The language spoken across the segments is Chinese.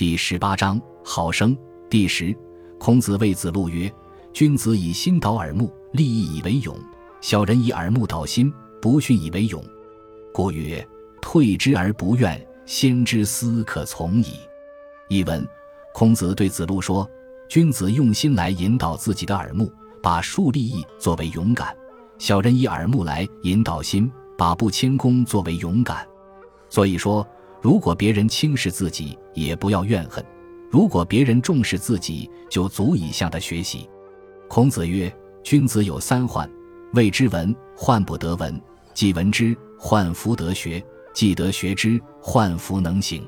第十八章好生。第十，孔子谓子路曰：“君子以心导耳目，利益以为勇；小人以耳目导心，不逊以为勇。故曰：退之而不怨，先知思可从矣。”译文：孔子对子路说：“君子用心来引导自己的耳目，把树利益作为勇敢；小人以耳目来引导心，把不谦恭作为勇敢。所以说，如果别人轻视自己，也不要怨恨。”如果别人重视自己，就足以向他学习。孔子曰：“君子有三患：谓之文，患不得文；既闻之，患弗得学；既得学之，患弗能行。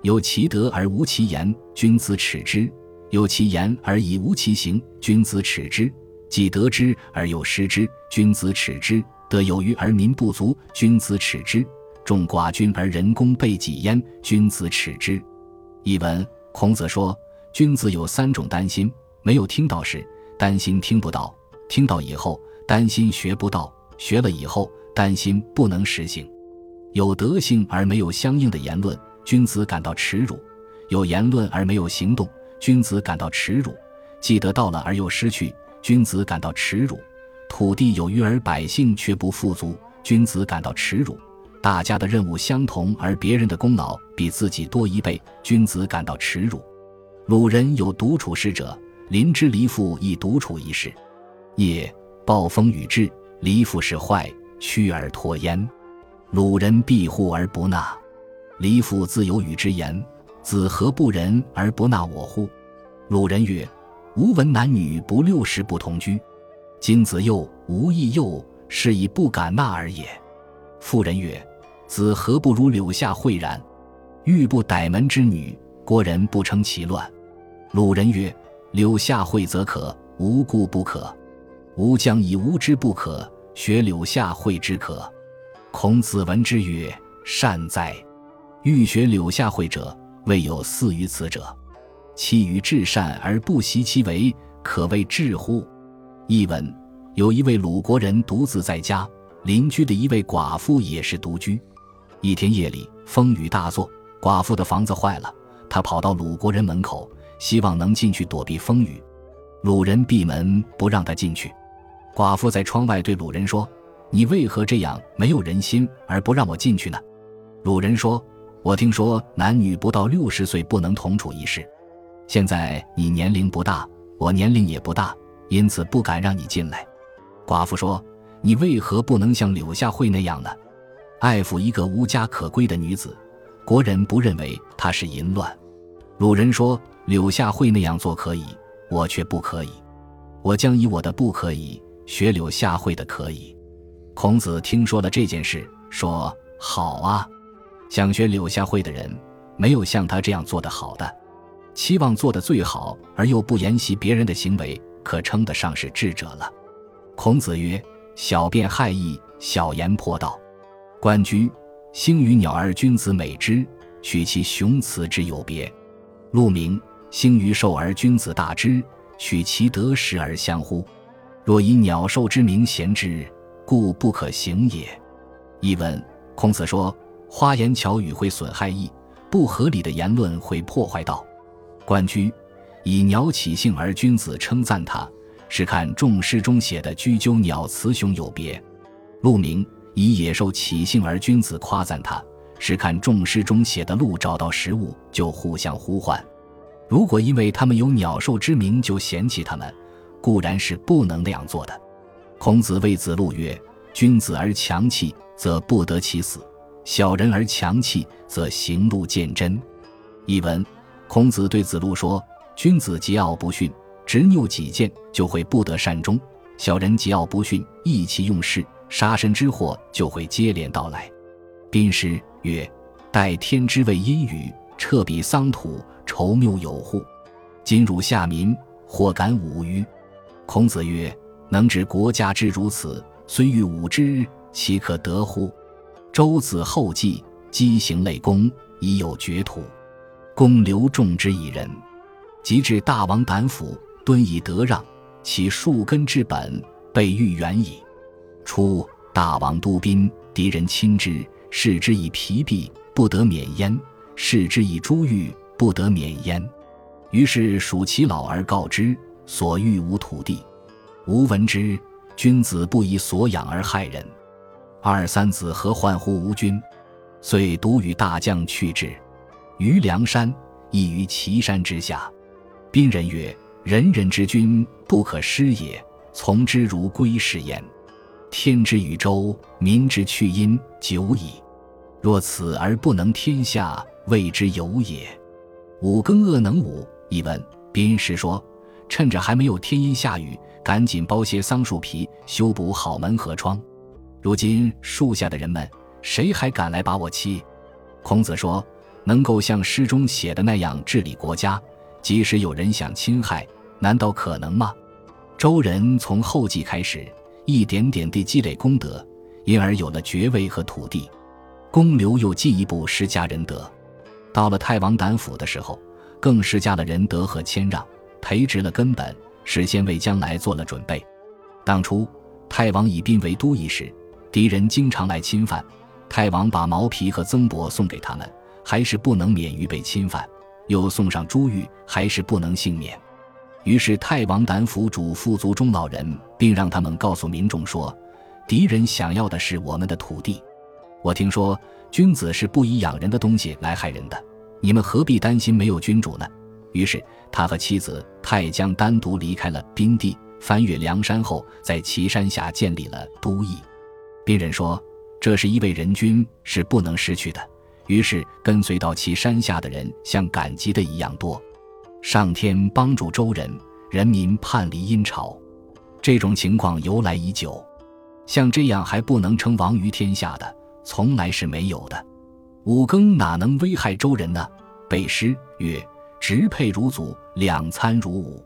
有其德而无其言，君子耻之；有其言而已无其行，君子耻之；既得之而又失之，君子耻之；得有余而民不足，君子耻之；众寡君而人工备己焉，君子耻之。”译文。孔子说：“君子有三种担心：没有听到时，担心听不到；听到以后，担心学不到；学了以后，担心不能实行。有德性而没有相应的言论，君子感到耻辱；有言论而没有行动，君子感到耻辱；既得到了而又失去，君子感到耻辱；土地有余而百姓却不富足，君子感到耻辱。”大家的任务相同，而别人的功劳比自己多一倍，君子感到耻辱。鲁人有独处事者，临之离父亦独处一室。夜暴风雨至，离父是坏，屈而托焉。鲁人庇护而不纳，离父自有与之言：子何不仁而不纳我乎？鲁人曰：吾闻男女不六十不同居。今子幼，吾亦幼，是以不敢纳而也。妇人曰。子何不如柳下惠然？欲不逮门之女，国人不称其乱。鲁人曰：“柳下惠则可，无故不可。吾将以无之不可，学柳下惠之可。”孔子闻之曰：“善哉！欲学柳下惠者，未有似于此者。其与至善而不习其为，可谓智乎？”译文：有一位鲁国人独自在家，邻居的一位寡妇也是独居。一天夜里，风雨大作，寡妇的房子坏了。她跑到鲁国人门口，希望能进去躲避风雨。鲁人闭门不让他进去。寡妇在窗外对鲁人说：“你为何这样没有人心而不让我进去呢？”鲁人说：“我听说男女不到六十岁不能同处一室。现在你年龄不大，我年龄也不大，因此不敢让你进来。”寡妇说：“你为何不能像柳下惠那样呢？”爱抚一个无家可归的女子，国人不认为她是淫乱。鲁人说：“柳下惠那样做可以，我却不可以。我将以我的不可以学柳下惠的可以。”孔子听说了这件事，说：“好啊，想学柳下惠的人，没有像他这样做的好的。期望做的最好而又不沿袭别人的行为，可称得上是智者了。”孔子曰：“小辩害义，小言破道。”关雎，星与鸟而君子美之，取其雄雌之有别。鹿鸣，星与兽而君子大之，取其得失而相呼。若以鸟兽之名贤之，故不可行也。译文：孔子说，花言巧语会损害义，不合理的言论会破坏道。关雎，以鸟起兴而君子称赞它，是看众诗中写的雎鸠鸟雌雄有别。鹿鸣。以野兽起兴而君子夸赞他，是看众诗中写的鹿找到食物就互相呼唤。如果因为他们有鸟兽之名就嫌弃他们，固然是不能那样做的。孔子谓子路曰：“君子而强气，则不得其死；小人而强气，则行路见真。”译文：孔子对子路说：“君子桀骜不驯，执拗己见，就会不得善终；小人桀骜不驯，意气用事。”杀身之祸就会接连到来。宾师曰：“待天之谓阴雨，彻彼桑土，愁谬有乎？今汝下民，或敢侮于？”孔子曰：“能治国家之如此，虽欲侮之，其可得乎？”周子后继，积行累功，已有绝土。公刘仲之以仁，及至大王胆府，敦以德让，其树根之本，被欲远矣。初，大王督兵，敌人侵之，视之以疲弊，不得免焉；视之以珠玉，不得免焉。于是属其老而告之，所欲无土地。吾闻之，君子不以所养而害人。二三子何患乎吾君？遂独与大将去之。于梁山，亦于岐山之下。宾人曰：“人人之君，不可失也。从之如归是焉。天之宇宙，民之去因，久矣。若此而不能天下，谓之有也。”五更恶能午。一文，宾时说：“趁着还没有天阴下雨，赶紧剥些桑树皮，修补好门和窗。如今树下的人们，谁还敢来把我欺？”孔子说：“能够像诗中写的那样治理国家。”即使有人想侵害，难道可能吗？周人从后继开始，一点点地积累功德，因而有了爵位和土地。公刘又进一步施加仁德，到了太王胆府的时候，更施加了仁德和谦让，培植了根本，事先为将来做了准备。当初太王以兵为都邑时，敌人经常来侵犯，太王把毛皮和曾帛送给他们，还是不能免于被侵犯。又送上珠玉，还是不能幸免。于是太王胆府嘱咐族中老人，并让他们告诉民众说：“敌人想要的是我们的土地。我听说君子是不以养人的东西来害人的，你们何必担心没有君主呢？”于是他和妻子太姜单独离开了宾地，翻越梁山后，在岐山下建立了都邑。宾人说：“这是一位人君，是不能失去的。”于是，跟随到其山下的人像赶集的一样多。上天帮助周人，人民叛离殷朝，这种情况由来已久。像这样还不能称王于天下的，从来是没有的。五更哪能危害周人呢？背诗曰：“直配如祖，两参如伍。”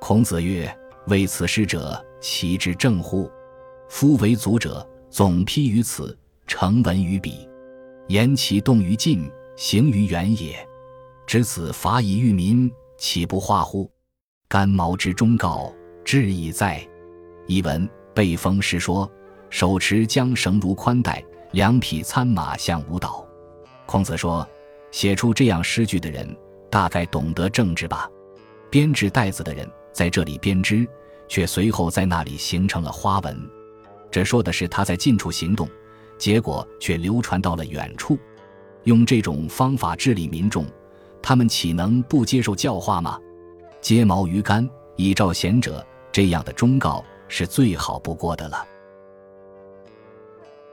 孔子曰：“为此诗者，其之正乎？夫为祖者，总批于此，成文于彼。”言其动于近，行于远也。知此法以御民，岂不化乎？干毛之忠告，志已在。译文：被封诗说，手持缰绳如宽带，两匹参马像舞蹈。孔子说，写出这样诗句的人，大概懂得政治吧？编制带子的人在这里编织，却随后在那里形成了花纹。这说的是他在近处行动。结果却流传到了远处，用这种方法治理民众，他们岂能不接受教化吗？揭毛鱼干，以照贤者，这样的忠告是最好不过的了。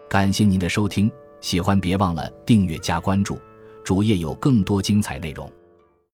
感谢您的收听，喜欢别忘了订阅加关注，主页有更多精彩内容。